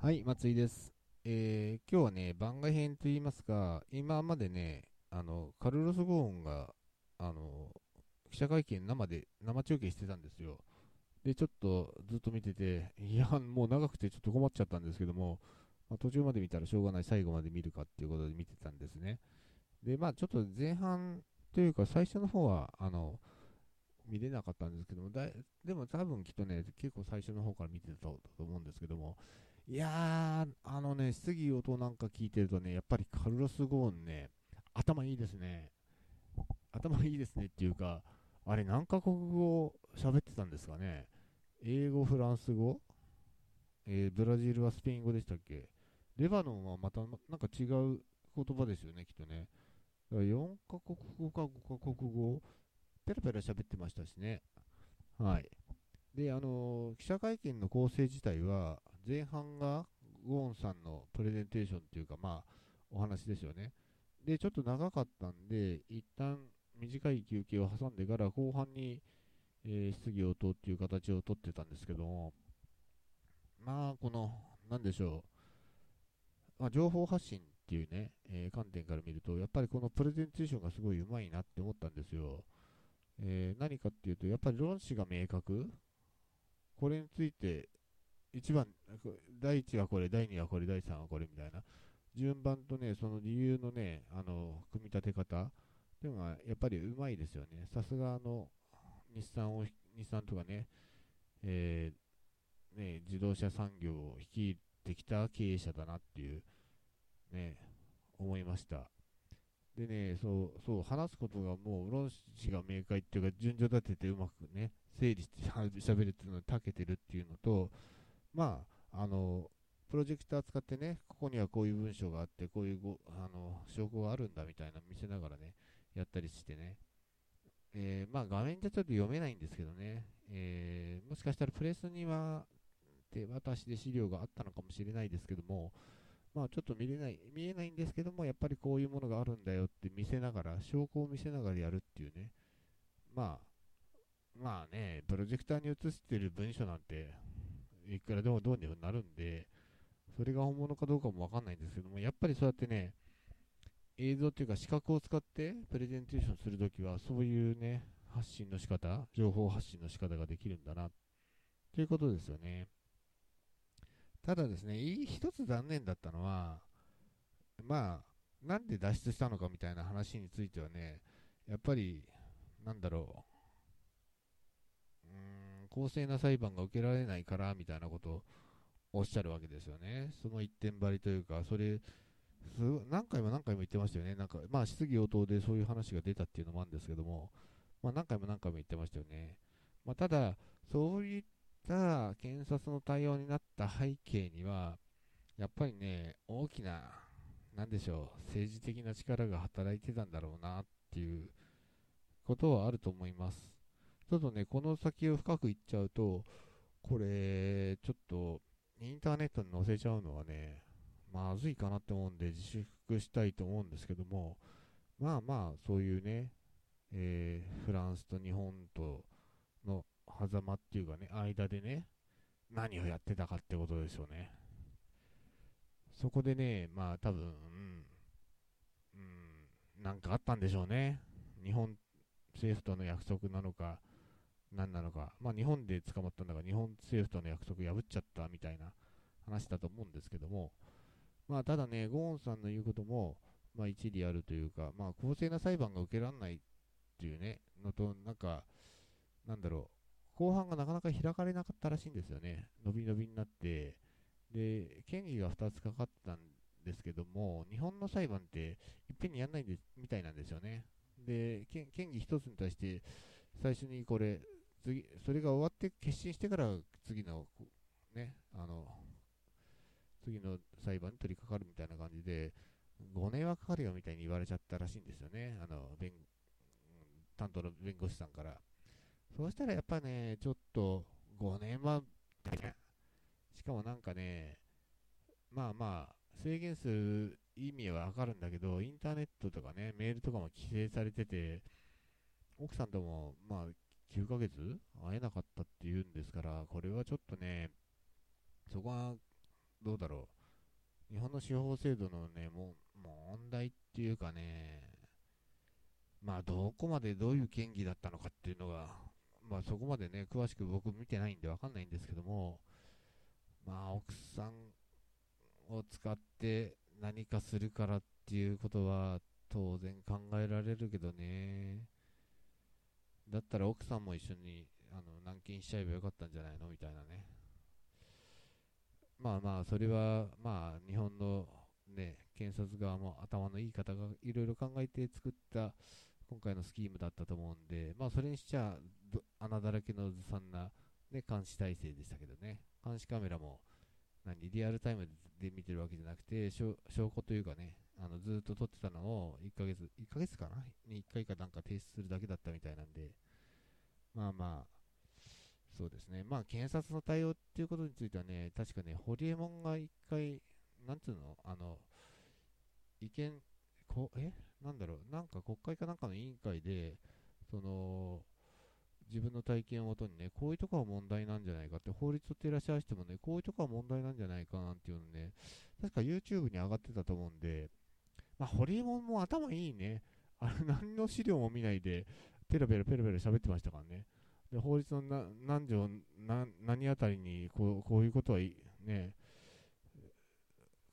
はい、松井です。えー今日はね、番外編と言いますか、今までね、あの、カルロス・ゴーンが、あの、記者会見生で、生中継してたんですよ。で、ちょっとずっと見てて、いや、もう長くてちょっと困っちゃったんですけども、まあ、途中まで見たらしょうがない、最後まで見るかっていうことで見てたんですね。で、まあちょっと前半というか、最初の方は、あの、見れなかったんですけども、だでも多分きっとね、結構最初の方から見てたと思うんですけども、いやー、あのね、質疑応答なんか聞いてるとね、やっぱりカルロス・ゴーンね、頭いいですね。頭いいですねっていうか、あれ何カ国語喋ってたんですかね？英語、フランス語、えーブラジルはスペイン語でしたっけ？レバノンはまたなんか違う言葉ですよね、きっとね。だから4カ国語か5カ国語、ペラペラ喋ってましたしね。はい。で、あのー記者会見の構成自体は、前半がゴーンさんのプレゼンテーションっていうか、まあ、お話ですよね。で、ちょっと長かったんで、一旦短い休憩を挟んでから後半に、えー質疑応答っていう形をとってたんですけども、まあ、この、なんでしょう、まあ、情報発信っていうね、えー観点から見ると、やっぱりこのプレゼンテーションがすごい上手いなって思ったんですよ。えー何かっていうと、やっぱり論旨が明確、これについて、一番、第1はこれ、第2はこれ、第3はこれみたいな、順番とね、その理由のね、あの、組み立て方っていうのが、やっぱりうまいですよね。さすが、あの、日産を、日産とかね、えーね、自動車産業を率いてきた経営者だなっていう、ね、思いました。でね、そう、そう、話すことがもう論旨が明快っていうか、順序立ててうまくね、整理して喋るっていうのに長けてるっていうのと、まあ、あの、プロジェクター使ってね、ここにはこういう文章があって、こういうごあの証拠があるんだみたいな見せながらね、やったりしてね。えーまあ画面じゃちょっと読めないんですけどね、えーもしかしたらプレスには手渡しで資料があったのかもしれないですけども、まあちょっと見れない、見えないんですけども、やっぱりこういうものがあるんだよって見せながら、証拠を見せながらやるっていうね、まあ、まあね、プロジェクターに映してる文章なんて、いくらでもどうにもなるんで、それが本物かどうかもわかんないんですけども、やっぱりそうやってね、映像っていうか視覚を使ってプレゼンテーションするときは、そういうね、発信の仕方、情報発信の仕方ができるんだな、ということですよね。ただですね、一つ残念だったのは、まあ、なんで脱出したのかみたいな話についてはね、やっぱり、なんだろう、公正な裁判が受けられないからみたいなことをおっしゃるわけですよね。その一点張りというか、それ、す何回も何回も言ってましたよね。なんか、まあ、質疑応答でそういう話が出たっていうのもあるんですけども、まあ、何回も何回も言ってましたよね。まあ、ただ、そういった検察の対応になった背景には、やっぱりね、大きな、なんでしょう、政治的な力が働いてたんだろうなっていうことはあると思います。ちょっとね、この先を深く言っちゃうと、これ、ちょっと、インターネットに載せちゃうのはね、まずいかなって思うんで自粛したいと思うんですけども、まあまあ、そういうね、えーフランスと日本との狭間っていうかね、間でね、何をやってたかってことですよね。そこでね、まあ多分、うん、うん、なんかあったんでしょうね。日本政府との約束なのか、何なのか。まあ日本で捕まったんだから、日本政府との約束破っちゃったみたいな話だと思うんですけども、まあただね、ゴーンさんの言うことも、まあ一理あるというか、まあ公正な裁判が受けられないっていうね、のと、なんか、なんだろう、後半がなかなか開かれなかったらしいんですよね。伸び伸びになって、で、権利が2つかかったんですけども、日本の裁判っていっぺんにやんないんでみたいなんですよね。で、権権利1つに対して、最初にこれ、次、それが終わって決心してから次の、ね、あの、次の裁判に取り掛かるみたいな感じで、5年はかかるよみたいに言われちゃったらしいんですよね。あの、弁、担当の弁護士さんから。そうしたらやっぱね、ちょっと5年は。しかもなんかね、まあまあ、制限する意味はわかるんだけど、インターネットとかね、メールとかも規制されてて、奥さんとも、まあ、9ヶ月？会えなかったっていうんですから、これはちょっとね、そこはどうだろう。日本の司法制度のね、もう問題っていうかね、まあ、どこまでどういう権利だったのかっていうのが、まあ、そこまでね、詳しく僕見てないんでわかんないんですけども、まあ、奥さんを使って何かするからっていうことは当然考えられるけどね。だったら奥さんも一緒にあの軟禁しちゃえばよかったんじゃないの？みたいなね。まあまあ、それは、まあ、日本のね、検察側も頭のいい方がいろいろ考えて作った今回のスキームだったと思うんで、まあ、それにしちゃ穴だらけのずさんな、ね、監視体制でしたけどね、監視カメラも何リアルタイムで見てるわけじゃなくて、証拠というかね、あのずっと撮ってたのを1ヶ月、1ヶ月かな？に1回かなんか提出するだけだったみたいなんで、まあまあ、そうですね、まあ検察の対応っていうことについてはね、確かね、ホリエモンが1回、なんつうの、あの、意見、こえ？なんだろう、なんか国会かなんかの委員会で、その、自分の体験をもとにね、こういうとこは問題なんじゃないかって、法律を照らし合わせてもね、こういうとこは問題なんじゃないかなんていうのね、確か YouTube に上がってたと思うんで、まあ、ホリエモンも頭いいね。あれ、何の資料も見ないで、ペラペラペラペラ喋ってましたからね。で、法律のな何条、何あたりにこうこういうことはね、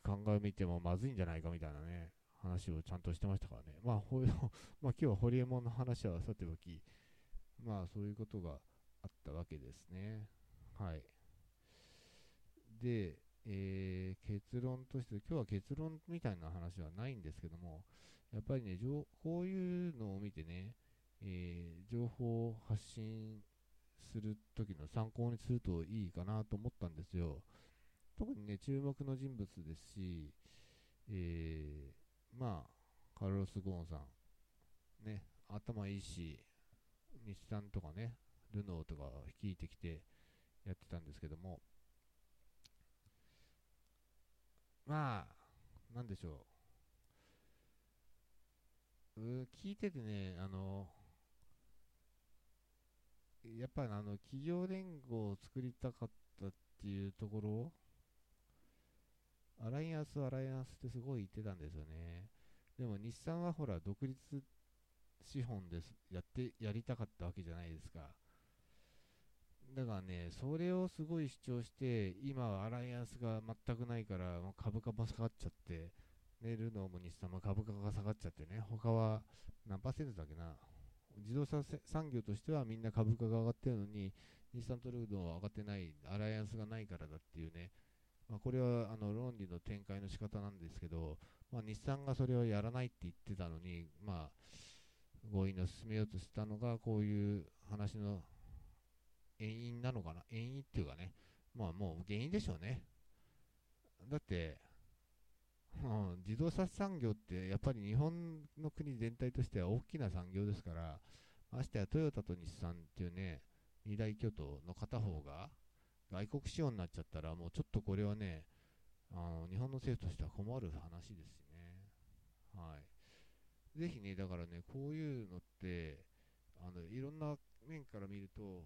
考えを見てもまずいんじゃないかみたいなね、話をちゃんとしてましたからね。まあ、ほ まあ、今日はホリエモンの話はさておき、まあ、そういうことがあったわけですね。はい。で、えー、結論として、今日は結論みたいな話はないんですけども、やっぱりね、こういうのを見てね、えー、情報を発信するときの参考にするといいかなと思ったんですよ。特にね、注目の人物ですし、えー、まあ、カルロス・ゴーンさん、ね、頭いいし、日産とかね、ルノーとか率いてきてやってたんですけども、まあ、なんでしょう。う聞いててね、あの、やっぱあの、企業連合を作りたかったっていうところ、アライアンス、アライアンスってすごい言ってたんですよね。でも日産はほら、独立資本ですやってやりたかったわけじゃないですか。だからね、それをすごい主張して、今はアライアンスが全くないから、もう株価も下がっちゃって、ね、ルノーも日産も株価が下がっちゃってね、他は何パーセントだっけな、自動車産業としてはみんな株価が上がってるのに、日産とルノーは上がってない、アライアンスがないからだっていうね、まあ、これはあの論理の展開の仕方なんですけど、まあ、日産がそれをやらないって言ってたのに、まあ、合意の進めようとしたのが、こういう話の遠因なのかな？遠因っていうかね、まあもう原因でしょうね。だって、うん、自動車産業ってやっぱり日本の国全体としては大きな産業ですから、ましてやトヨタと日産っていうね、二大巨頭の片方が外国仕様になっちゃったら、もうちょっとこれはね、あの日本の政府としては困る話ですしね。はい。ぜひね、だからね、こういうのって、あのいろんな面から見ると、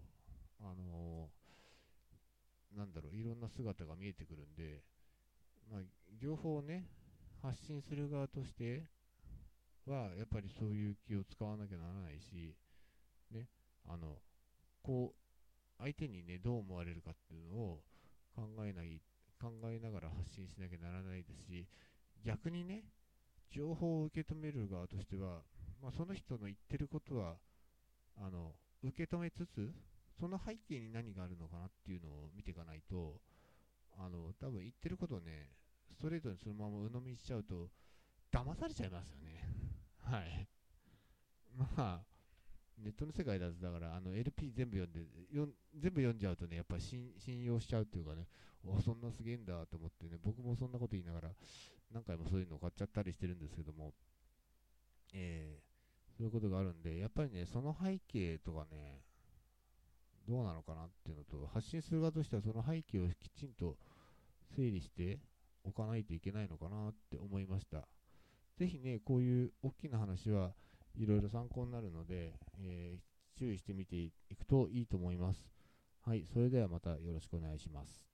あのー、なんだろう、いろんな姿が見えてくるんで、まあ、情報をね、発信する側としては、やっぱりそういう気を使わなきゃならないし、ね、あの、こう、相手にね、どう思われるかっていうのを考えない、考えながら発信しなきゃならないですし、逆にね、情報を受け止める側としては、まあ、その人の言ってることは、あの、受け止めつつ、その背景に何があるのかなっていうのを見ていかないと、あの、多分言ってることをね、ストレートにそのまま鵜呑みしちゃうと、騙されちゃいますよね。はい。まあ、ネットの世界だと、だから、あの、LP 全部読んで、よ全部読んじゃうとね、やっぱり信用しちゃうっていうかね、おそんなすげえんだと思ってね、僕もそんなこと言いながら、何回もそういうのを買っちゃったりしてるんですけども、えー、そういうことがあるんで、やっぱりね、その背景とかね、どうなのかなっていうのと、発信する側としてはその背景をきちんと整理しておかないといけないのかなって思いました。ぜひね、こういう大きな話はいろいろ参考になるので、えー、注意してみていくといいと思います。はい、それではまたよろしくお願いします。